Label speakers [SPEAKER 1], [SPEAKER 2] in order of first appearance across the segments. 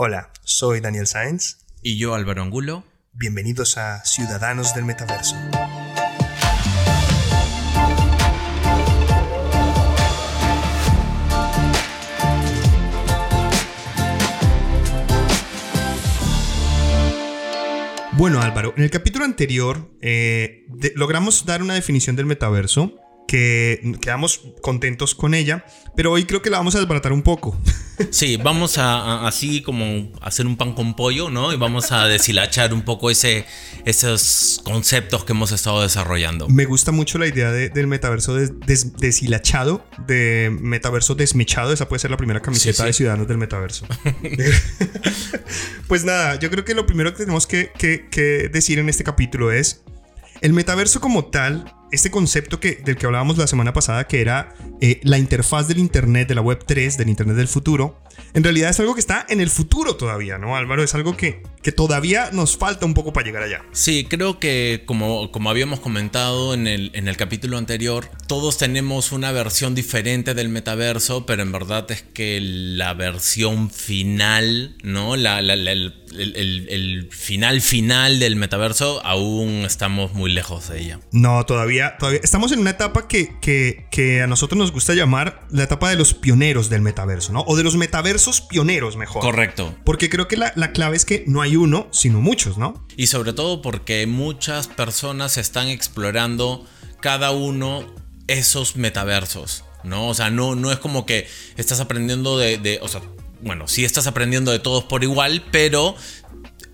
[SPEAKER 1] Hola, soy Daniel Sáenz.
[SPEAKER 2] Y yo Álvaro Angulo.
[SPEAKER 1] Bienvenidos a Ciudadanos del Metaverso. Bueno Álvaro, en el capítulo anterior eh, logramos dar una definición del metaverso que quedamos contentos con ella, pero hoy creo que la vamos a desbaratar un poco.
[SPEAKER 2] Sí, vamos a, así como hacer un pan con pollo, ¿no? Y vamos a deshilachar un poco ese, esos conceptos que hemos estado desarrollando.
[SPEAKER 1] Me gusta mucho la idea del metaverso deshilachado, de metaverso desmechado. Esa puede ser la primera camiseta de Ciudadanos del Metaverso. pues nada, yo creo que lo primero que tenemos que, que decir en este capítulo es, el metaverso como tal este concepto que, del que hablábamos la semana pasada, que era eh, la interfaz del Internet, de la Web 3, del Internet del futuro, en realidad es algo que está en el futuro todavía, ¿no, Álvaro? Es algo que, que todavía nos falta un poco para llegar allá.
[SPEAKER 2] Sí, creo que como, como habíamos comentado en el, en el capítulo anterior, todos tenemos una versión diferente del metaverso, pero en verdad es que la versión final, ¿no? La, el, el, final final del metaverso aún estamos muy lejos de ella.
[SPEAKER 1] No, todavía todavía, estamos en una etapa que, que, a nosotros nos gusta llamar la etapa de los pioneros del metaverso, ¿no? O de los metaversos pioneros, mejor.
[SPEAKER 2] Correcto.
[SPEAKER 1] Porque creo que la, clave es que no hay uno, sino muchos, ¿no?
[SPEAKER 2] Y sobre todo porque muchas personas están explorando cada uno esos metaversos, ¿no? O sea, no, no es como que estás aprendiendo de, de o sea, bueno, sí estás aprendiendo de todos por igual, pero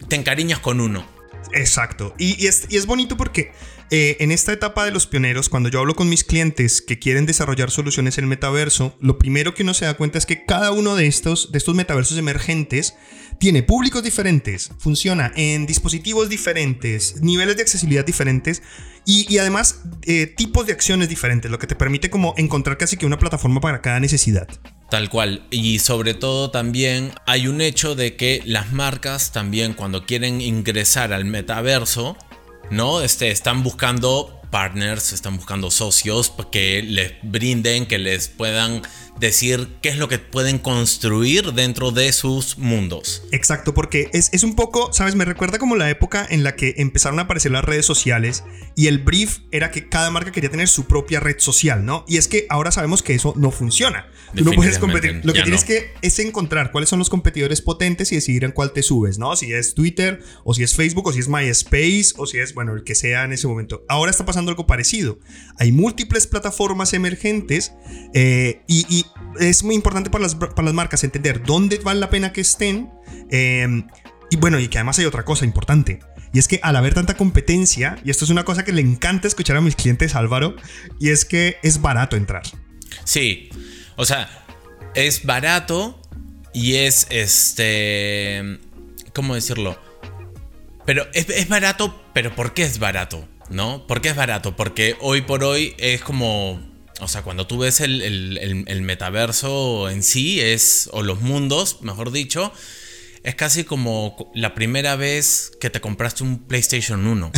[SPEAKER 2] te encariñas con uno.
[SPEAKER 1] Exacto. Y, es, y es bonito porque eh, en esta etapa de los pioneros, cuando yo hablo con mis clientes que quieren desarrollar soluciones en el metaverso, lo primero que uno se da cuenta es que cada uno de estos, de estos metaversos emergentes tiene públicos diferentes, funciona en dispositivos diferentes, niveles de accesibilidad diferentes y, además eh, tipos de acciones diferentes, lo que te permite como encontrar casi que una plataforma para cada necesidad.
[SPEAKER 2] Tal cual. Y sobre todo también hay un hecho de que las marcas también cuando quieren ingresar al metaverso ¿no? Este, están buscando partners, están buscando socios que les brinden, que les puedan decir qué es lo que pueden construir dentro de sus mundos.
[SPEAKER 1] Exacto, porque es, es, un poco, ¿sabes? Me recuerda como la época en la que empezaron a aparecer las redes sociales y el brief era que cada marca quería tener su propia red social, ¿no? Y es que ahora sabemos que eso no funciona. Tú no puedes competir. Lo que tienes que es encontrar cuáles son los competidores potentes y decidir en cuál te subes, ¿no? Si es Twitter o si es Facebook o si es MySpace o si es, bueno, el que sea en ese momento. Ahora está pasando algo parecido. Hay múltiples plataformas emergentes eh, y es muy importante para las, para las marcas entender dónde vale la pena que estén. Em, y bueno, y que además hay otra cosa importante. Y es que al haber tanta competencia, y esto es una cosa que le encanta escuchar a mis clientes, Álvaro, y es que es barato entrar.
[SPEAKER 2] Sí, o sea, es barato y es este... ¿Cómo decirlo? Pero es, es barato, pero ¿por qué es barato? ¿No? ¿Por qué es barato? Porque hoy por hoy es como o sea, cuando tú ves el, metaverso en sí, es, o los mundos, mejor dicho, es casi como la primera vez que te compraste un PlayStation 1.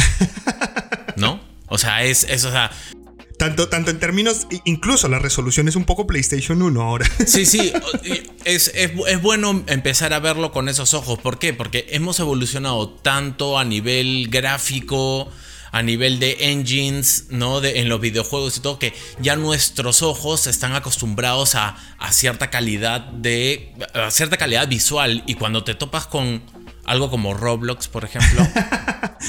[SPEAKER 2] ¿No? O sea, es, es o sea,
[SPEAKER 1] tanto, tanto en términos, incluso la resolución es un poco PlayStation 1 ahora.
[SPEAKER 2] Sí, sí, es, es, es, bueno empezar a verlo con esos ojos. ¿Por qué? Porque hemos evolucionado tanto a nivel gráfico, a nivel de engines, ¿no? De, en los videojuegos y todo, que ya nuestros ojos están acostumbrados a, a cierta calidad de. A cierta calidad visual. Y cuando te topas con algo como Roblox, por ejemplo.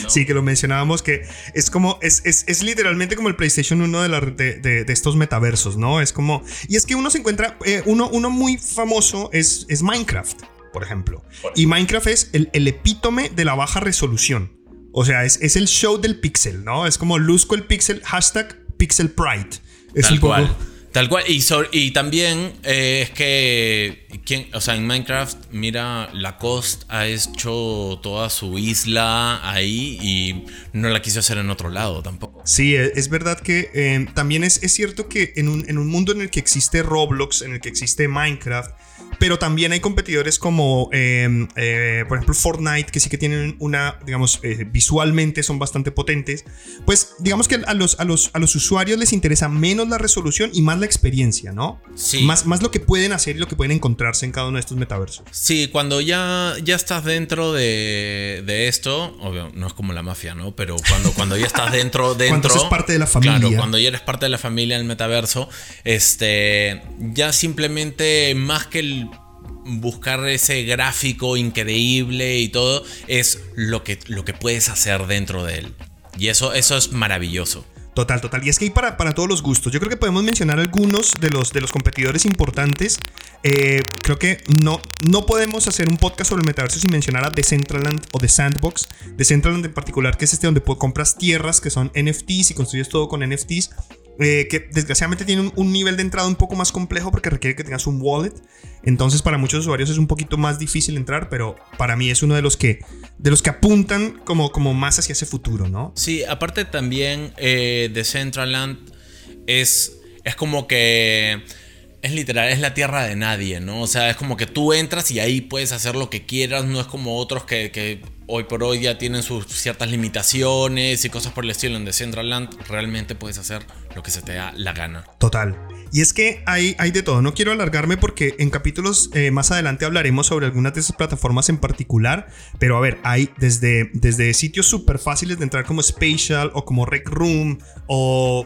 [SPEAKER 1] Sí, que lo mencionábamos, que es como, es, es, es literalmente como el PlayStation 1 de, de, de, estos metaversos, ¿no? Es como, y es que uno se encuentra, eh, uno, uno muy famoso es, es Minecraft, por ejemplo. Y Minecraft es el, el epítome de la baja resolución. O sea, es, el show del pixel, ¿no? Es como luzco el pixel, hashtag pixel pride. Es
[SPEAKER 2] Tal cual. Tal cual. Y, y también eh, es que, ¿quién? o sea, en Minecraft, mira, Lacoste ha hecho toda su isla ahí y no la quiso hacer en otro lado tampoco.
[SPEAKER 1] Sí, e, es verdad que eh, también es, es, cierto que en un, en un mundo en el que existe Roblox, en el que existe Minecraft, pero también hay competidores como, em, eh, por ejemplo, Fortnite, que sí que tienen una, digamos, eh, visualmente son bastante potentes. Pues digamos que a los, a, los, a los usuarios les interesa menos la resolución y más la experiencia, ¿no?
[SPEAKER 2] Sí.
[SPEAKER 1] Más, más lo que pueden hacer y lo que pueden encontrarse en cada uno de estos metaversos.
[SPEAKER 2] Sí, cuando ya, ya estás dentro de, de esto, obvio, no es como la mafia, ¿no? Pero cuando, cuando ya estás dentro, dentro.
[SPEAKER 1] Cuando eres parte de la familia.
[SPEAKER 2] Claro, cuando ya eres parte de la familia del metaverso, este, ya simplemente más que el buscar ese gráfico increíble y todo, es lo que, lo que puedes hacer dentro de él. Y eso, eso es maravilloso.
[SPEAKER 1] Total, total. Y es que hay para, para todos los gustos. Yo creo que podemos mencionar algunos de los, de los competidores importantes. Eh, creo que no, no podemos hacer un podcast sobre el metaverso sin mencionar a Decentraland o The Sandbox. Decentraland en particular, que es este donde compras tierras que son NFTs y construyes todo con NFTs. Eh, que desgraciadamente tiene un, nivel de entrada un poco más complejo porque requiere que tengas un wallet. Entonces para muchos usuarios es un poquito más difícil entrar, pero para mí es uno de los que, de los que apuntan como, como más hacia ese futuro, ¿no?
[SPEAKER 2] Sí, aparte también eh, Decentraland es, es como que es literal, es la tierra de nadie, ¿no? O sea, es como que tú entras y ahí puedes hacer lo que quieras, no es como otros que hoy por hoy ya tienen sus ciertas limitaciones y cosas por el estilo. En Decentraland realmente puedes hacer lo que se te da la gana.
[SPEAKER 1] Total. Y es que hay, hay de todo. No quiero alargarme porque en capítulos eh, más adelante hablaremos sobre algunas de esas plataformas en particular. Pero a ver, hay desde, desde sitios súper fáciles de entrar como Spatial o como Rec Room o,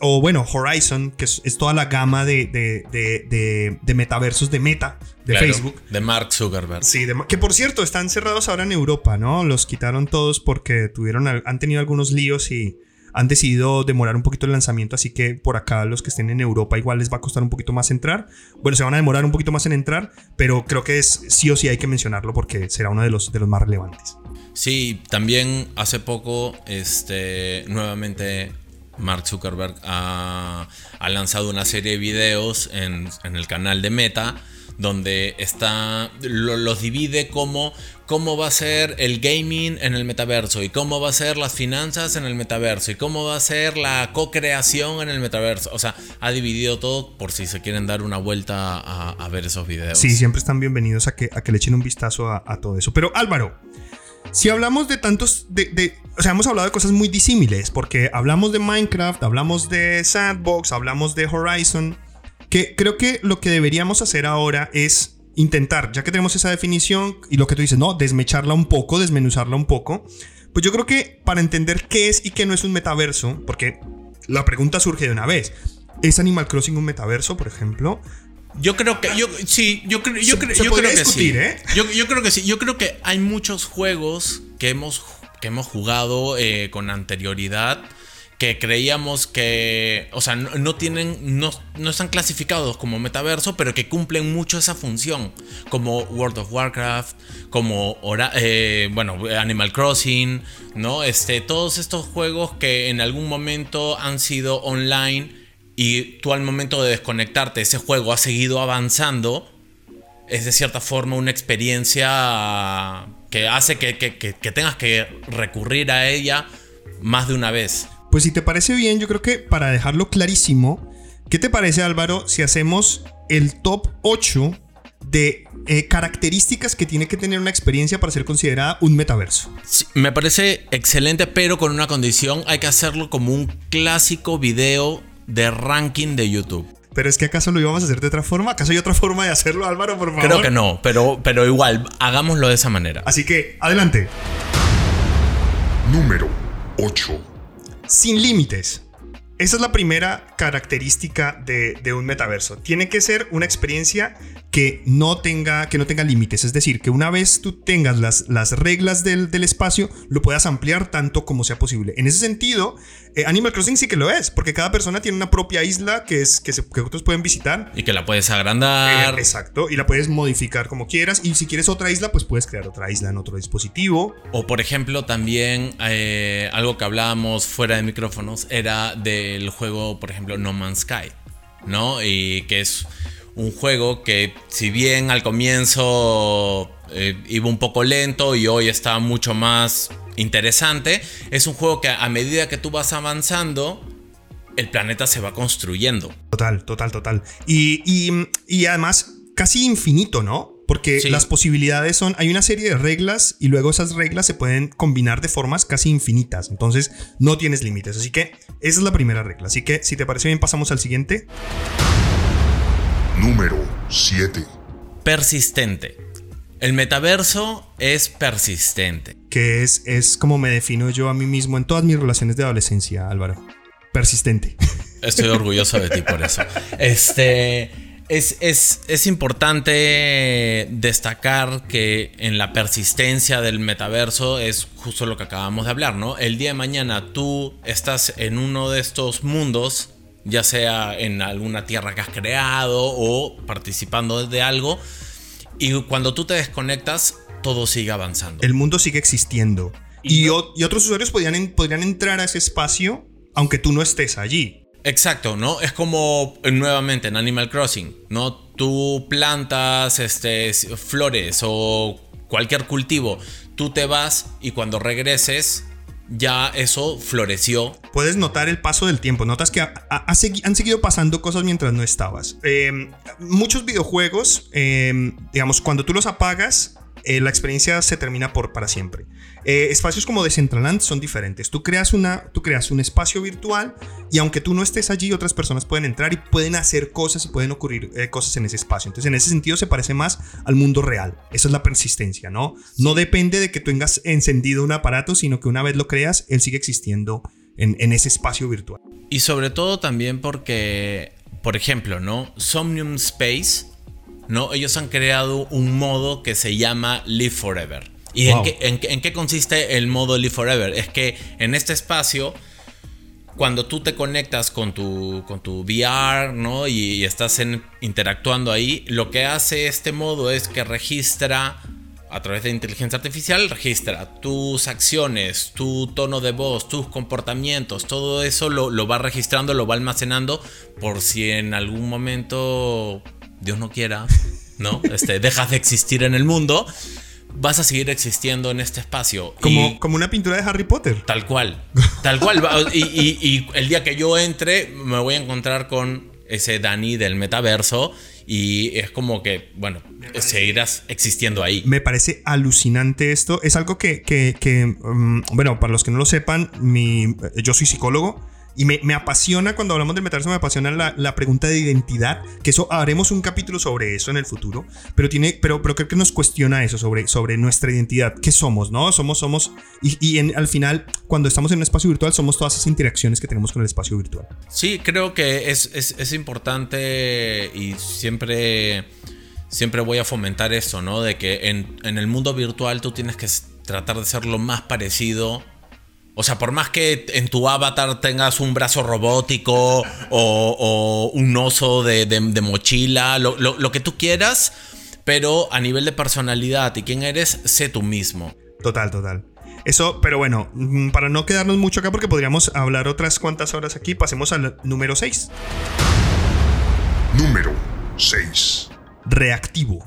[SPEAKER 1] o bueno, Horizon, que es, toda la gama de, de, de, metaversos de Meta, de
[SPEAKER 2] Claro,
[SPEAKER 1] Facebook.
[SPEAKER 2] De Mark Zuckerberg.
[SPEAKER 1] Sí, de- que por cierto, están cerrados ahora en Europa, ¿no? Los quitaron todos porque tuvieron, han tenido algunos líos y han decidido demorar un poquito el lanzamiento, así que por acá los que estén en Europa igual les va a costar un poquito más entrar. Bueno, se van a demorar un poquito más en entrar, pero creo que es sí o sí hay que mencionarlo porque será uno de los, de los más relevantes.
[SPEAKER 2] Sí, también hace poco, este, nuevamente Mark Zuckerberg ha, ha lanzado una serie de videos en, en el canal de Meta donde está lo- los divide como cómo va a ser el gaming en el metaverso y cómo va a ser las finanzas en el metaverso y cómo va a ser la co-creación en el metaverso. O sea, ha dividido todo por si se quieren dar una vuelta a, ver esos videos.
[SPEAKER 1] Sí, siempre están bienvenidos a que, a que le echen un vistazo a, a todo eso. Pero Álvaro, si hablamos de tantos, de, de- o sea, hemos hablado de cosas muy disímiles, porque hablamos de Minecraft, hablamos de Sandbox, hablamos de Horizon, que creo que lo que deberíamos hacer ahora es intentar, ya que tenemos esa definición y lo que tú dices, no, desmecharla un poco, desmenuzarla un poco, pues yo creo que para entender qué es y qué no es un metaverso, porque la pregunta surge de una vez, ¿es Animal Crossing un metaverso, por ejemplo?
[SPEAKER 2] Yo creo que yo sí, yo creo yo creo yo creo que
[SPEAKER 1] discutir,
[SPEAKER 2] sí.
[SPEAKER 1] ¿eh?
[SPEAKER 2] Yo, yo creo que sí. Yo creo que hay muchos juegos que hemos que hemos jugado eh, con anterioridad que creíamos que, o sea, no, tienen, no, no están clasificados como metaverso, pero que cumplen mucho esa función, como World of Warcraft, como, eh, bueno, Animal Crossing, ¿no? Este, todos estos juegos que en algún momento han sido online y tú al momento de desconectarte, ese juego ha seguido avanzando, es de cierta forma una experiencia que hace que- que tengas que recurrir a ella más de una vez.
[SPEAKER 1] Pues si te parece bien, yo creo que para dejarlo clarísimo, ¿qué te parece Álvaro si hacemos el top 8 de eh, características que tiene que tener una experiencia para ser considerada un metaverso?
[SPEAKER 2] Sí, me parece excelente, pero con una condición, hay que hacerlo como un clásico video de ranking de YouTube.
[SPEAKER 1] Pero es que acaso lo íbamos a hacer de otra forma, ¿acaso hay otra forma de hacerlo Álvaro, por favor?
[SPEAKER 2] Creo que no, pero, pero igual, hagámoslo de esa manera.
[SPEAKER 1] Así que, adelante.
[SPEAKER 3] Número 8.
[SPEAKER 1] Sin límites. Esa es la primera característica de, de un metaverso. Tiene que ser una experiencia que no tenga, que no tenga límites. Es decir, que una vez tú tengas las, las reglas del, del espacio, lo puedas ampliar tanto como sea posible. En ese sentido, eh, Animal Crossing sí que lo es, porque cada persona tiene una propia isla que, es, que, se- que otros pueden visitar.
[SPEAKER 2] Y que la puedes agrandar.
[SPEAKER 1] Eh, exacto, y la puedes modificar como quieras. Y si quieres otra isla, pues puedes crear otra isla en otro dispositivo.
[SPEAKER 2] O por ejemplo también eh, algo que hablábamos fuera de micrófonos era del juego, por ejemplo, No Man's Sky, ¿no? Y que es un juego que si bien al comienzo eh, iba un poco lento y hoy está mucho más interesante, es un juego que a medida que tú vas avanzando, el planeta se va construyendo.
[SPEAKER 1] Total, total, total. Y, y- y además, casi infinito, ¿no? Porque las posibilidades son, hay una serie de reglas y luego esas reglas se pueden combinar de formas casi infinitas. Entonces no tienes límites. Así que esa es la primera regla. Así que si te parece bien pasamos al siguiente.
[SPEAKER 3] Número 7.
[SPEAKER 2] Persistente. El metaverso es persistente.
[SPEAKER 1] Que es, es como me defino yo a mí mismo en todas mis relaciones de adolescencia, Álvaro. Persistente.
[SPEAKER 2] Estoy orgulloso de ti por eso. Este. Es, es, importante destacar que en la persistencia del metaverso es justo lo que acabamos de hablar, ¿no? El día de mañana tú estás en uno de estos mundos, ya sea en alguna tierra que has creado o participando de algo, y cuando tú te desconectas, todo sigue avanzando.
[SPEAKER 1] El mundo sigue existiendo. Y, otros usuarios podrían, podrían entrar a ese espacio aunque tú no estés allí.
[SPEAKER 2] Exacto, ¿no? Es como eh, nuevamente en Animal Crossing, ¿no? Tú plantas este, flores o cualquier cultivo, tú te vas y cuando regreses ya eso floreció.
[SPEAKER 1] Puedes notar el paso del tiempo, notas que han seguido pasando cosas mientras no estabas. Em, muchos videojuegos, em, digamos, cuando tú los apagas, eh, la experiencia se termina por para siempre. Eh, espacios como Decentraland son diferentes. Tú creas, una, tú creas un espacio virtual y aunque tú no estés allí, otras personas pueden entrar y pueden hacer cosas y pueden ocurrir eh, cosas en ese espacio. Entonces, en ese sentido, se parece más al mundo real. Esa es la persistencia, ¿no? No depende de que tú tengas encendido un aparato, sino que una vez lo creas, él sigue existiendo en, en ese espacio virtual.
[SPEAKER 2] Y sobre todo también porque, por ejemplo, ¿no? Somnium Space ¿no? Ellos han creado un modo que se llama Live Forever. ¿Y en, qué, consiste el modo Live Forever? Es que en este espacio, cuando tú te conectas con tu, con tu VR, ¿no? Y, estás interactuando ahí, lo que hace este modo es que registra a través de inteligencia artificial registra tus acciones, tu tono de voz, tus comportamientos, todo eso lo, lo, va registrando, lo va almacenando por si en algún momento Dios no quiera, ¿no? Este, dejas de existir en el mundo, vas a seguir existiendo en este espacio.
[SPEAKER 1] Como, como una pintura de Harry Potter.
[SPEAKER 2] Tal cual. Tal cual. y, el día que yo entre, me voy a encontrar con ese Dani del metaverso. Y es como que, bueno, seguirás existiendo ahí.
[SPEAKER 1] Me parece alucinante esto. Es algo que, que, mm, bueno, para los que no lo sepan, mi, yo soy psicólogo. Y me, apasiona, cuando hablamos del metaverso, me apasiona la, pregunta de identidad, que eso haremos un capítulo sobre eso en el futuro, pero, tiene, pero, pero creo que nos cuestiona eso sobre, sobre nuestra identidad, qué somos, ¿no? Somos, somos, y, en, al final, cuando estamos en un espacio virtual, somos todas esas interacciones que tenemos con el espacio virtual.
[SPEAKER 2] Sí, creo que es, es, importante y siempre, siempre voy a fomentar eso, ¿no? De que en, en el mundo virtual tú tienes que tratar de ser lo más parecido o sea, por más que en tu avatar tengas un brazo robótico o, un oso de, mochila, lo, que tú quieras, pero a nivel de personalidad y quién eres, sé tú mismo.
[SPEAKER 1] Total, total. Eso, pero bueno, mm, para no quedarnos mucho acá, porque podríamos hablar otras cuantas horas aquí, pasemos al número 6.
[SPEAKER 3] Número 6.
[SPEAKER 1] Reactivo.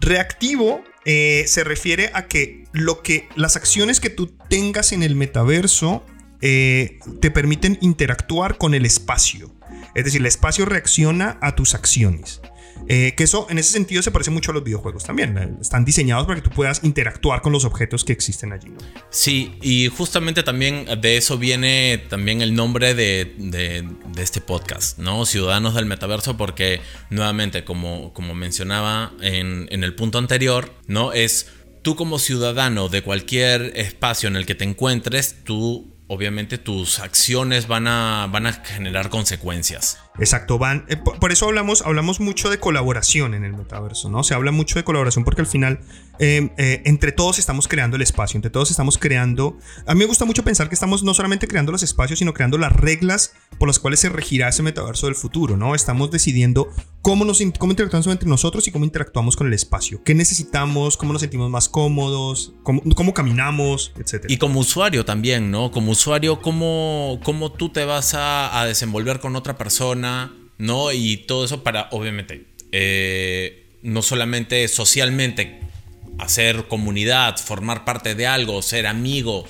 [SPEAKER 1] Reactivo eh, se refiere a que lo que las acciones que tú tengas en el metaverso eh, te permiten interactuar con el espacio. Es decir, el espacio reacciona a tus acciones. Eh, que eso en ese sentido se parece mucho a los videojuegos también. Eh, están diseñados para que tú puedas interactuar con los objetos que existen allí.
[SPEAKER 2] Sí, y justamente también de eso viene también el nombre de, este podcast, ¿no? Ciudadanos del Metaverso, porque nuevamente, como, como mencionaba en, en el punto anterior, ¿no? Es tú como ciudadano de cualquier espacio en el que te encuentres, tú obviamente tus acciones van a, van a generar consecuencias.
[SPEAKER 1] Exacto, van. Eh, por, eso hablamos, hablamos mucho de colaboración en el metaverso, ¿no? Se habla mucho de colaboración porque al final em, eh, entre todos estamos creando el espacio, entre todos estamos creando. A mí me gusta mucho pensar que estamos no solamente creando los espacios, sino creando las reglas por las cuales se regirá ese metaverso del futuro, ¿no? Estamos decidiendo cómo, nos, cómo interactuamos entre nosotros y cómo interactuamos con el espacio. ¿Qué necesitamos? ¿Cómo nos sentimos más cómodos? ¿Cómo, cómo caminamos? Etcétera.
[SPEAKER 2] Y como usuario también, ¿no? Como usuario, ¿cómo, cómo tú te vas a, a desenvolver con otra persona? ¿No? Y todo eso para, obviamente, eh, no solamente socialmente hacer comunidad, formar parte de algo, ser amigo,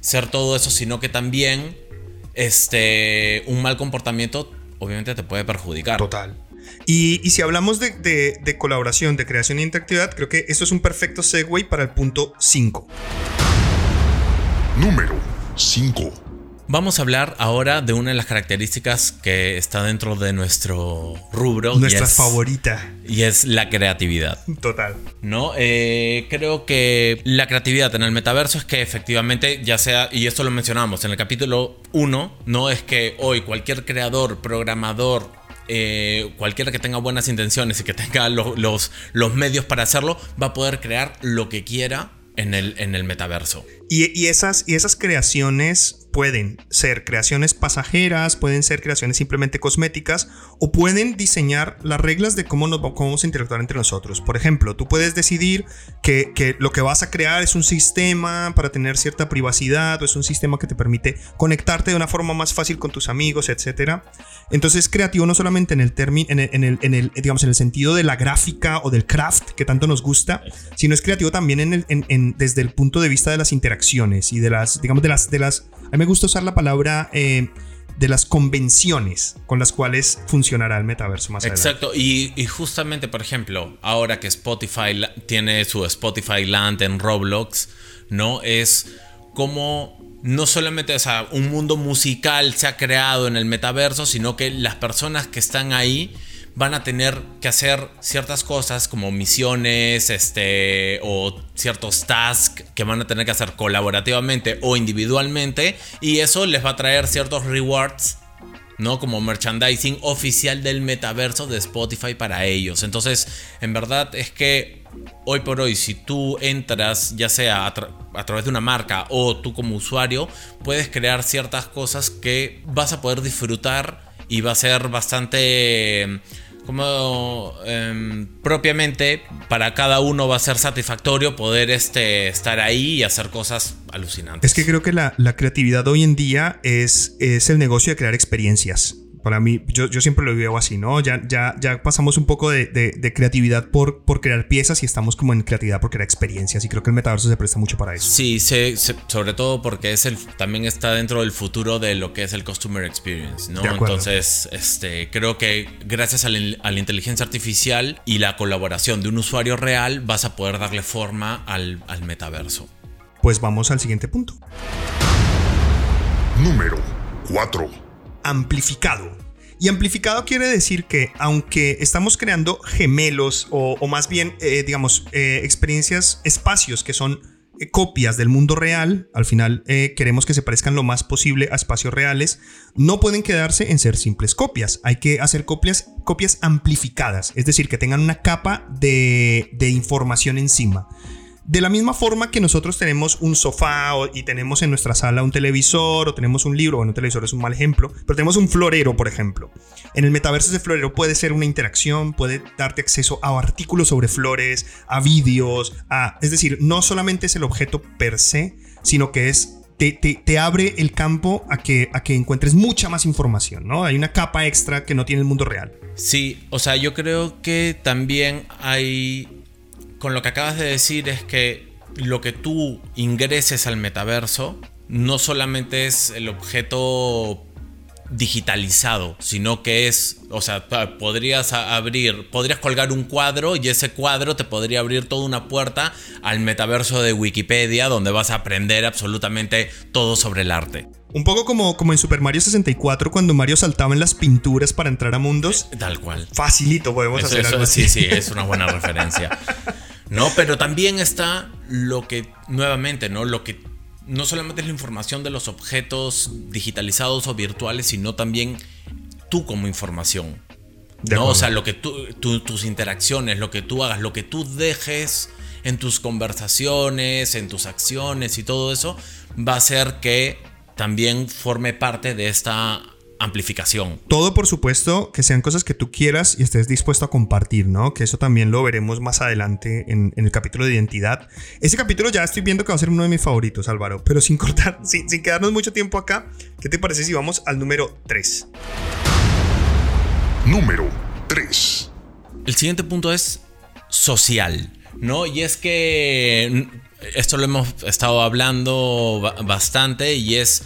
[SPEAKER 2] ser todo eso, sino que también este, un mal comportamiento obviamente te puede perjudicar.
[SPEAKER 1] Total. Y, y si hablamos de, de- de colaboración, de creación e interactividad, creo que esto es un perfecto segue para el punto 5.
[SPEAKER 3] Número 5.
[SPEAKER 2] Vamos a hablar ahora de una de las características que está dentro de nuestro rubro. y
[SPEAKER 1] Nuestra
[SPEAKER 2] es-
[SPEAKER 1] favorita.
[SPEAKER 2] Y es la creatividad.
[SPEAKER 1] Total.
[SPEAKER 2] ¿no? Eh, creo que la creatividad en el metaverso es que efectivamente, ya sea, y esto lo mencionamos en el capítulo 1, no es que hoy cualquier creador, programador, eh, cualquiera que tenga buenas intenciones y que tenga lo- los, los medios para hacerlo, va a poder crear lo que quiera en el, en el metaverso.
[SPEAKER 1] Y, y esas, y esas creaciones pueden ser creaciones pasajeras, pueden ser creaciones simplemente cosméticas o pueden diseñar las reglas de cómo, nos, cómo vamos a interactuar entre nosotros. Por ejemplo, tú puedes decidir que, que lo que vas a crear es un sistema para tener cierta privacidad o es un sistema que te permite conectarte de una forma más fácil con tus amigos, etc. Entonces, creativo no solamente en el en el, en el, en el, digamos, en el sentido de la gráfica o del craft que tanto nos gusta, sino es creativo también en el, en- en- desde el punto de vista de las interacciones y de las, digamos, de las, de las, a mí me gusta usar la palabra eh, de las convenciones con las cuales funcionará el metaverso más adelante.
[SPEAKER 2] Exacto, y, y justamente, por ejemplo, ahora que Spotify tiene su Spotify Land en Roblox, ¿no? Es como no solamente o sea, un mundo musical se ha creado en el metaverso, sino que las personas que están ahí van a tener que hacer ciertas cosas como misiones este, o ciertos tasks que van a tener que hacer colaborativamente o individualmente y eso les va a traer ciertos rewards ¿no? Como merchandising oficial del metaverso de Spotify para ellos. Entonces, en verdad es que hoy por hoy, si tú entras, ya sea a, a través de una marca o tú como usuario, puedes crear ciertas cosas que vas a poder disfrutar y va a ser bastante... Como em, propiamente para cada uno va a ser satisfactorio poder este, estar ahí y hacer cosas alucinantes.
[SPEAKER 1] Es que creo que la, la creatividad hoy en día es, es el negocio de crear experiencias. Para mí, yo, yo siempre lo veo así, ¿no? Ya, ya, ya pasamos un poco de, de- de creatividad por, por crear piezas y estamos como en creatividad por crear experiencias. Y creo que el metaverso se presta mucho para eso.
[SPEAKER 2] Sí, se- se- sobre todo porque es el, también está dentro del futuro de lo que es el customer experience, ¿no?
[SPEAKER 1] De acuerdo.
[SPEAKER 2] Entonces, este, creo que gracias a la, a la inteligencia artificial y la colaboración de un usuario real vas a poder darle forma al, al metaverso.
[SPEAKER 1] Pues vamos al siguiente punto.
[SPEAKER 3] Número 4.
[SPEAKER 1] amplificado. Y amplificado quiere decir que aunque estamos creando gemelos o, más bien, eh, digamos, eh, experiencias, espacios que son eh, copias del mundo real, al final queremos que se parezcan lo más posible a espacios reales, no pueden quedarse en ser simples copias. Hay que hacer copias, amplificadas, es decir, que tengan una capa de información encima. De la misma forma que nosotros tenemos un sofá y tenemos en nuestra sala un televisor o tenemos un libro, bueno, un televisor es un mal ejemplo, pero tenemos un florero, por ejemplo. En el metaverso ese florero puede ser una interacción, puede darte acceso a artículos sobre flores, a vídeos, a, es decir, no solamente es el objeto per se, sino que es te, te- te abre el campo a que, a que encuentres mucha más información, ¿no? Hay una capa extra que no tiene el mundo real.
[SPEAKER 2] Sí, o sea, yo creo que también hay. Con lo que acabas de decir es que lo que tú ingreses al metaverso no solamente es el objeto digitalizado, sino que es, o sea, podrías abrir, podrías colgar un cuadro y ese cuadro te podría abrir toda una puerta al metaverso de Wikipedia donde vas a aprender absolutamente todo sobre el arte.
[SPEAKER 1] Un poco como, como en Super Mario 64 cuando Mario saltaba en las pinturas para entrar a mundos.
[SPEAKER 2] Tal cual.
[SPEAKER 1] Facilito podemos
[SPEAKER 2] Eso-
[SPEAKER 1] hacer
[SPEAKER 2] eso-
[SPEAKER 1] algo así.
[SPEAKER 2] sí, sí, es una buena referencia. No, pero también está lo que, nuevamente, ¿no? Lo que no solamente es la información de los objetos digitalizados o virtuales, sino también tú como información. ¿no? O sea, lo que tú, tú- tus interacciones, lo que tú hagas, lo que tú dejes en tus conversaciones, en tus acciones y todo eso, va a hacer que también forme parte de esta amplificación.
[SPEAKER 1] Todo, por supuesto, que sean cosas que tú quieras y estés dispuesto a compartir, ¿no? Que eso también lo veremos más adelante en, en el capítulo de identidad. Ese capítulo ya estoy viendo que va a ser uno de mis favoritos, Álvaro. Pero sin cortar, sin, sin quedarnos mucho tiempo acá, ¿qué te parece si vamos al número 3?
[SPEAKER 3] Número 3.
[SPEAKER 2] El siguiente punto es social, ¿no? Y es que esto lo hemos estado hablando ba- bastante y es,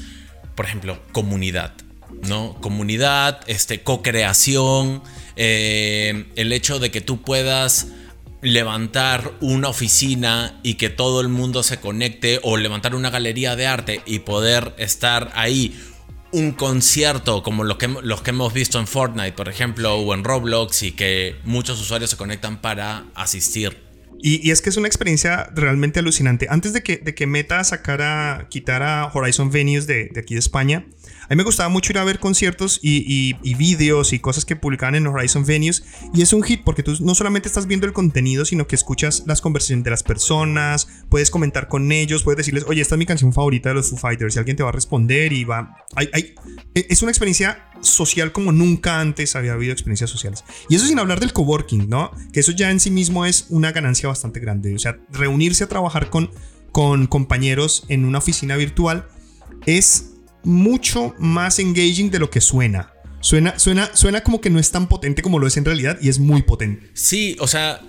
[SPEAKER 2] por ejemplo, comunidad, ¿no? Comunidad, este, co-creación, eh, el hecho de que tú puedas levantar una oficina y que todo el mundo se conecte o levantar una galería de arte y poder estar ahí un concierto como los que, los que hemos visto en Fortnite, por ejemplo, o en Roblox y que muchos usuarios se conectan para asistir.
[SPEAKER 1] Y, es que es una experiencia realmente alucinante. Antes de que, de que Meta sacara, quitara Horizon Venues de, de aquí de España, a mí me gustaba mucho ir a ver conciertos y, y, vídeos y cosas que publicaban en Horizon Venues. Y es un hit porque tú no solamente estás viendo el contenido, sino que escuchas las conversaciones de las personas, puedes comentar con ellos, puedes decirles, oye, esta es mi canción favorita de los Foo Fighters. Y alguien te va a responder y va. E, es una experiencia social como nunca antes había habido experiencias sociales. Y eso sin hablar del coworking, ¿no? Que eso ya en sí mismo es una ganancia bastante grande. O sea, reunirse a trabajar con compañeros en una oficina virtual es mucho más engaging de lo que suena. Suena, suena, suena como que no es tan potente como lo es en realidad y es muy potente.
[SPEAKER 2] Sí, o sea,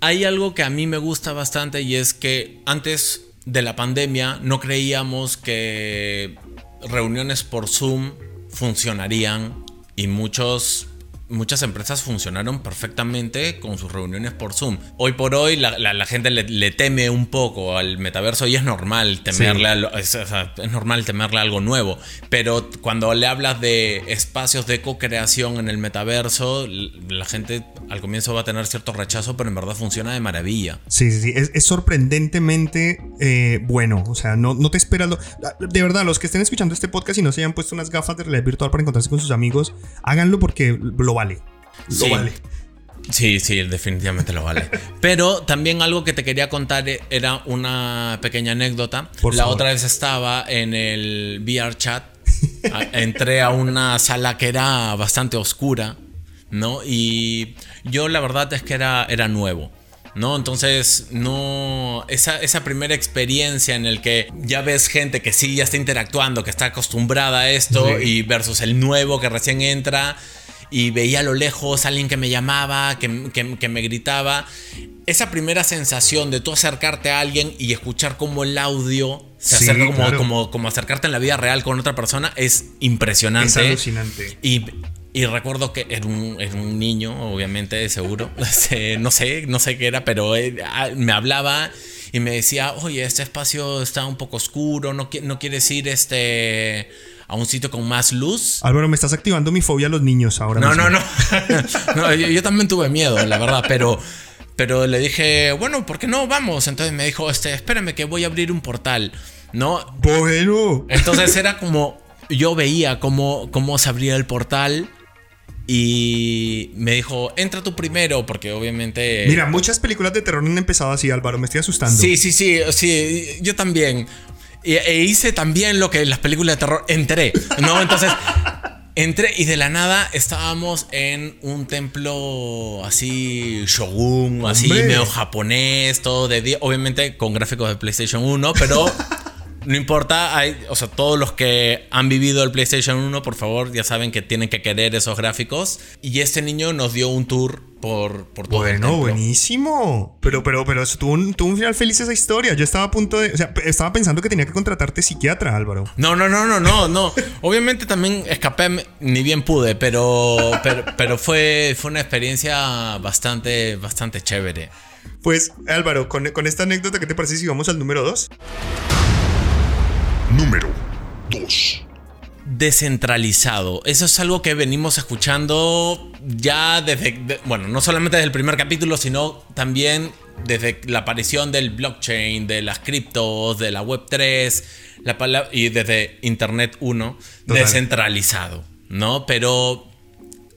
[SPEAKER 2] hay algo que a mí me gusta bastante y es que antes de la pandemia no creíamos que reuniones por Zoom funcionarían y muchos muchas empresas funcionaron perfectamente con sus reuniones por Zoom. Hoy por hoy la, gente le, teme un poco al metaverso y es normal temerle a es, normal temerle algo nuevo. Pero cuando le hablas de espacios de co-creación en el metaverso, la gente al comienzo va a tener cierto rechazo, pero en verdad funciona de maravilla.
[SPEAKER 1] Sí, sí, sí. Es, sorprendentemente eh, bueno. O sea, no, no te esperas. De verdad, los que estén escuchando este podcast y no se hayan puesto unas gafas de realidad virtual para encontrarse con sus amigos, háganlo porque lo vale. Lo
[SPEAKER 2] sí.
[SPEAKER 1] vale.
[SPEAKER 2] Sí, sí, definitivamente lo vale. Pero también algo que te quería contar era una pequeña anécdota. la otra vez estaba en el VR chat. Entré a una sala que era bastante oscura, ¿no? Y yo la verdad es que era, era nuevo. ¿no? Entonces, no. Esa, esa, primera experiencia en el que ya ves gente que sí ya está interactuando, que está acostumbrada a esto, y versus el nuevo que recién entra y veía a lo lejos a alguien que me llamaba, que, me gritaba. Esa primera sensación de tú acercarte a alguien y escuchar cómo el audio se acerca como, como, como, acercarte en la vida real con otra persona es impresionante. Es
[SPEAKER 1] alucinante.
[SPEAKER 2] Y, y recuerdo que era un, un niño, obviamente, seguro. Este, no sé, no sé qué era, pero ah, me hablaba y me decía, oye, este espacio está un poco oscuro, no, no quieres ir este a un sitio con más luz.
[SPEAKER 1] Álvaro, me estás activando mi fobia a los niños ahora.
[SPEAKER 2] No, no, no. no yo, también tuve miedo, la verdad, pero, pero le dije, bueno, ¿por qué no? Vamos. Entonces me dijo, este, espérame que voy a abrir un portal, ¿no?
[SPEAKER 1] Bueno.
[SPEAKER 2] Entonces era como, yo veía cómo, cómo se abría el portal. Y me dijo, entra tú primero, porque obviamente...
[SPEAKER 1] Mira, muchas películas de terror han empezado así, Álvaro, me estoy asustando.
[SPEAKER 2] Sí, sí, sí, sí, yo también. E, hice también lo que en las películas de terror entré, ¿no? Entonces, entré y de la nada estábamos en un templo así shogun, así medio japonés, todo de día, obviamente con gráficos de PlayStation 1, pero no importa, hay, o sea, todos los que han vivido el PlayStation 1, por favor, ya saben que tienen que querer esos gráficos. Y este niño nos dio un tour por, por todo
[SPEAKER 1] Bueno, buenísimo. Pero, pero, pero tuvo un, tuvo un final feliz esa historia. Yo estaba a punto de. O sea, estaba pensando que tenía que contratarte psiquiatra, Álvaro.
[SPEAKER 2] No, no, no, no, no, no. Obviamente también escapé, ni bien pude, pero, pero, pero fue, fue una experiencia bastante, bastante chévere.
[SPEAKER 1] Pues, Álvaro, con, con esta anécdota, ¿qué te parece si vamos al número 2?
[SPEAKER 3] 2
[SPEAKER 2] descentralizado. Eso es algo que venimos escuchando ya desde, bueno, no solamente desde el primer capítulo, sino también desde la aparición del blockchain, de las criptos, de la web 3, la y desde Internet 1, descentralizado, ¿no? Pero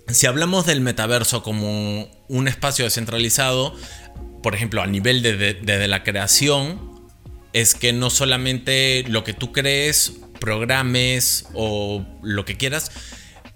[SPEAKER 2] si hablamos del metaverso como un espacio descentralizado, por ejemplo, a nivel de, de la creación, es que no solamente lo que tú crees programes o lo que quieras,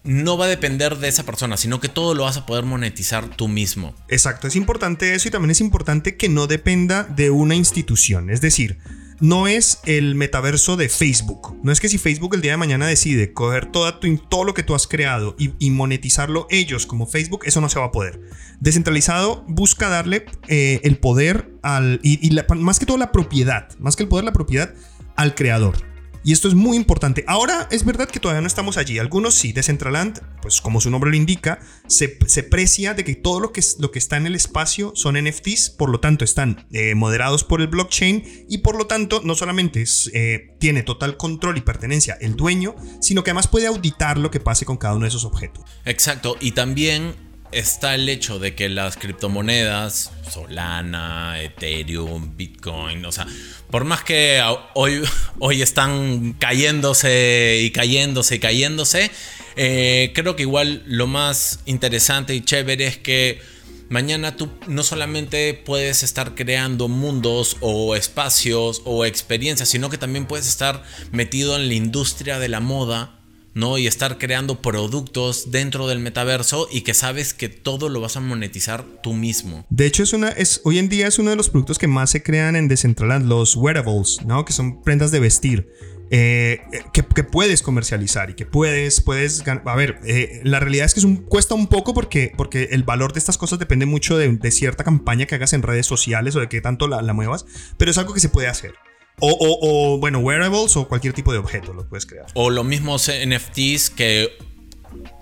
[SPEAKER 2] no va a depender de esa persona, sino que todo lo vas a poder monetizar tú mismo.
[SPEAKER 1] Exacto, es importante eso y también es importante que no dependa de una institución. Es decir, no es el metaverso de Facebook. No es que si Facebook el día de mañana decide coger tu, todo lo que tú has creado y, monetizarlo ellos como Facebook, eso no se va a poder. Descentralizado busca darle eh, el poder al. y, más que todo la propiedad, más que el poder, la propiedad al creador. Y esto es muy importante. Ahora es verdad que todavía no estamos allí. Algunos sí, Decentraland, pues como su nombre lo indica, se, se precia de que todo lo que, lo que está en el espacio son NFTs, por lo tanto están eh, moderados por el blockchain y por lo tanto no solamente eh, tiene total control y pertenencia el dueño, sino que además puede auditar lo que pase con cada uno de esos objetos.
[SPEAKER 2] Exacto, y también está el hecho de que las criptomonedas, Solana, Ethereum, Bitcoin, o sea, por más que hoy, hoy están cayéndose y cayéndose y cayéndose, eh, creo que igual lo más interesante y chévere es que mañana tú no solamente puedes estar creando mundos o espacios o experiencias, sino que también puedes estar metido en la industria de la moda ¿no? Y estar creando productos dentro del metaverso y que sabes que todo lo vas a monetizar tú mismo.
[SPEAKER 1] De hecho, es una, es, hoy en día es uno de los productos que más se crean en Decentraland, los wearables, ¿no? Que son prendas de vestir. Eh, que, puedes comercializar y que puedes, puedes A ver, eh, la realidad es que es cuesta un poco porque, porque el valor de estas cosas depende mucho de, cierta campaña que hagas en redes sociales o de qué tanto la muevas, pero es algo que se puede hacer. O, o, bueno, wearables o cualquier tipo de objeto lo puedes crear.
[SPEAKER 2] O los mismos NFTs que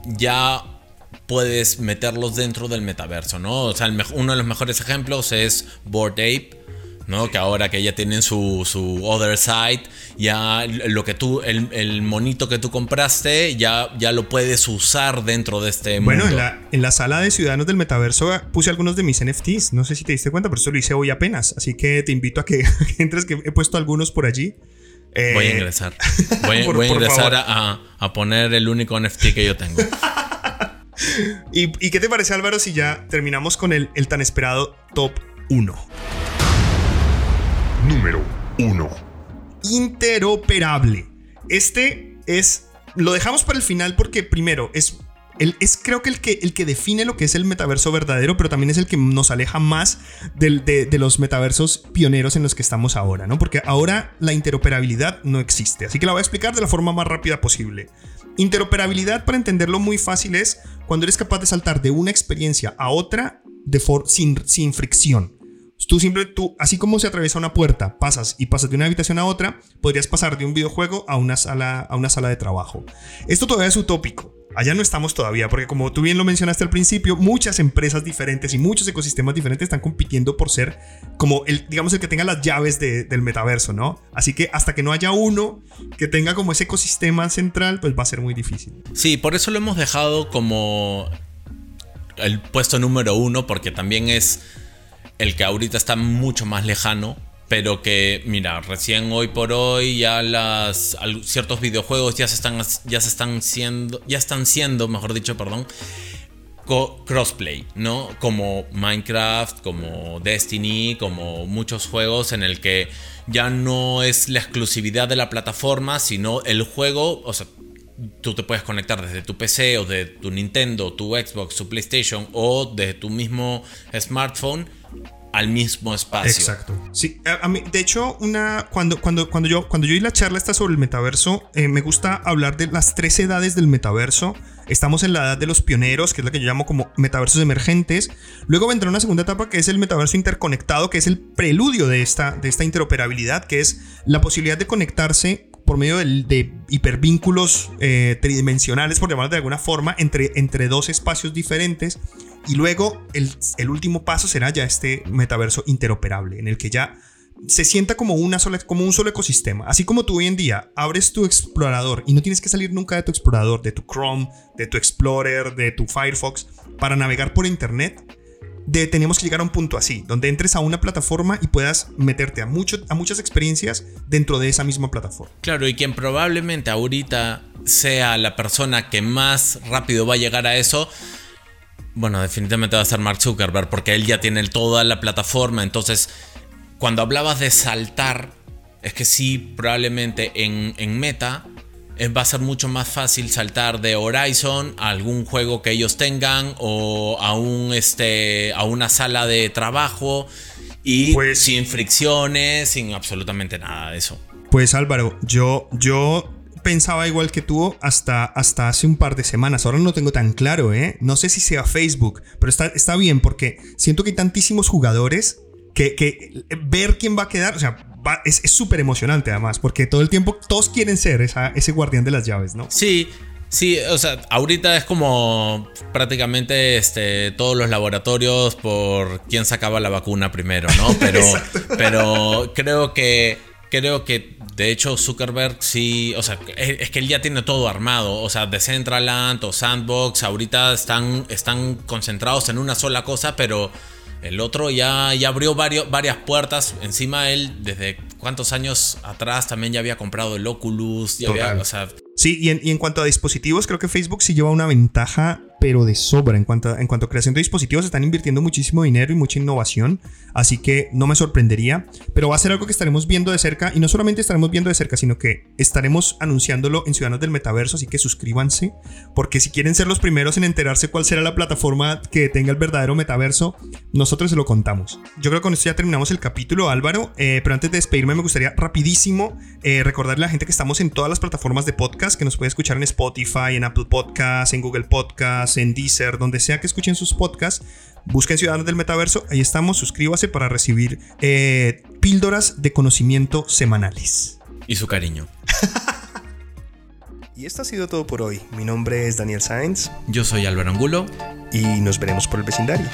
[SPEAKER 2] ya puedes meterlos dentro del metaverso, ¿no? O sea, uno de los mejores ejemplos es Bored Ape ¿no? Que ahora que ya tienen su, su other side, ya lo que tú, el, monito que tú compraste, ya, ya lo puedes usar dentro de este
[SPEAKER 1] mundo. Bueno, en la, en la sala de Ciudadanos del Metaverso puse algunos de mis NFTs. No sé si te diste cuenta, pero eso lo hice hoy apenas. Así que te invito a que, entres, que he puesto algunos por allí.
[SPEAKER 2] voy a eh, ingresar. Voy, a ingresar a, a, poner el único NFT que yo tengo.
[SPEAKER 1] ¿Y, ¿Y, qué te parece, Álvaro, si ya terminamos con el, el tan esperado top 1?
[SPEAKER 3] Número 1.
[SPEAKER 1] Interoperable. Este es... Lo dejamos para el final porque primero es es creo que el, que define lo que es el metaverso verdadero, pero también es el que nos aleja más de, los metaversos pioneros en los que estamos ahora, ¿no? Porque ahora la interoperabilidad no existe. Así que la voy a explicar de la forma más rápida posible. Interoperabilidad, para entenderlo muy fácil, es cuando eres capaz de saltar de una experiencia a otra de sin, sin fricción. Tú siempre, tú, así como se atraviesa una puerta, pasas y pasas de una habitación a otra, podrías pasar de un videojuego a una sala, a una sala de trabajo. Esto todavía es utópico. Allá no estamos todavía, porque como tú bien lo mencionaste al principio, muchas empresas diferentes y muchos ecosistemas diferentes están compitiendo por ser como el, digamos, el que tenga las llaves del metaverso, ¿no? Así que hasta que no haya uno que tenga como ese ecosistema central, pues va a ser muy difícil.
[SPEAKER 2] Sí, por eso lo hemos dejado como el puesto número uno, porque también es el que ahorita está mucho más lejano, pero que, mira, recién hoy por hoy ya las ciertos videojuegos ya se están ya se están siendo ya están siendo, mejor dicho, perdón, crossplay, ¿no? Como Minecraft, como Destiny, como muchos juegos en el que ya no es la exclusividad de la plataforma, sino el juego, o sea, tú te puedes conectar desde tu PC o de tu Nintendo, tu Xbox, tu PlayStation o de tu mismo smartphone al mismo espacio.
[SPEAKER 1] Exacto. Sí, a, mí, de hecho, una, cuando, cuando, cuando, yo, cuando yo y la charla está sobre el metaverso, eh, me gusta hablar de las tres edades del metaverso. Estamos en la edad de los pioneros, que es la que yo llamo como metaversos emergentes. Luego vendrá una segunda etapa que es el metaverso interconectado, que es el preludio de esta, de esta interoperabilidad, que es la posibilidad de conectarse por medio de, hipervínculos eh, tridimensionales, por llamarlo de alguna forma, entre, entre dos espacios diferentes y luego el, último paso será ya este metaverso interoperable, en el que ya se sienta como, una sola, como un solo ecosistema. Así como tú hoy en día abres tu explorador y no tienes que salir nunca de tu explorador, de tu Chrome, de tu Explorer, de tu Firefox, para navegar por Internet. De, tenemos que llegar a un punto así, donde entres a una plataforma y puedas meterte a, mucho, a muchas experiencias dentro de esa misma plataforma.
[SPEAKER 2] Claro, y quien probablemente ahorita sea la persona que más rápido va a llegar a eso, bueno, definitivamente va a ser Mark Zuckerberg porque él ya tiene toda la plataforma. Entonces, cuando hablabas de saltar, es que sí, probablemente en, Meta eh, va a ser mucho más fácil saltar de Horizon a algún juego que ellos tengan o a, un, este, a una sala de trabajo y pues, sin fricciones, sin absolutamente nada de eso.
[SPEAKER 1] Pues Álvaro, yo, yo pensaba igual que tú hasta, hasta hace un par de semanas. Ahora no lo tengo tan claro, ¿eh? No sé si sea Facebook, pero está, está bien porque siento que hay tantísimos jugadores que, que ver quién va a quedar, o sea, es súper emocionante además, porque todo el tiempo todos quieren ser ese guardián de las llaves, ¿no?
[SPEAKER 2] Sí, Sí, o sea, ahorita es como prácticamente este, todos los laboratorios por quién sacaba la vacuna primero, ¿no? Pero, pero creo que creo que de hecho Zuckerberg sí, o sea, es, que él ya tiene todo armado, o sea, Decentraland o Sandbox ahorita están, están concentrados en una sola cosa, pero el otro ya, ya abrió varios, varias puertas. Encima él, desde cuántos años atrás, también ya había comprado el Oculus. Ya había, o sea,
[SPEAKER 1] Sí, y en, cuanto a dispositivos, creo que Facebook sí lleva una ventaja, pero de sobra. En cuanto, a, en cuanto a creación de dispositivos, están invirtiendo muchísimo dinero y mucha innovación, así que no me sorprendería. Pero va a ser algo que estaremos viendo de cerca, y no solamente estaremos viendo de cerca, sino que estaremos anunciándolo en Ciudadanos del Metaverso, así que suscríbanse, porque si quieren ser los primeros en enterarse cuál será la plataforma que tenga el verdadero metaverso, nosotros se lo contamos. Yo creo que con esto ya terminamos el capítulo, Álvaro, eh, pero antes de despedirme me gustaría rapidísimo eh, recordarle a la gente que estamos en todas las plataformas de podcast que nos puede escuchar en Spotify, en Apple Podcasts, en Google Podcasts, en Deezer, donde sea que escuchen sus podcasts. Busquen Ciudadanos del Metaverso, ahí estamos, suscríbase para recibir eh, píldoras de conocimiento semanales.
[SPEAKER 2] Y su cariño.
[SPEAKER 1] y esto ha sido todo por hoy. Mi nombre es Daniel Sáenz.
[SPEAKER 2] Yo soy Álvaro Angulo.
[SPEAKER 1] Y nos veremos por el vecindario.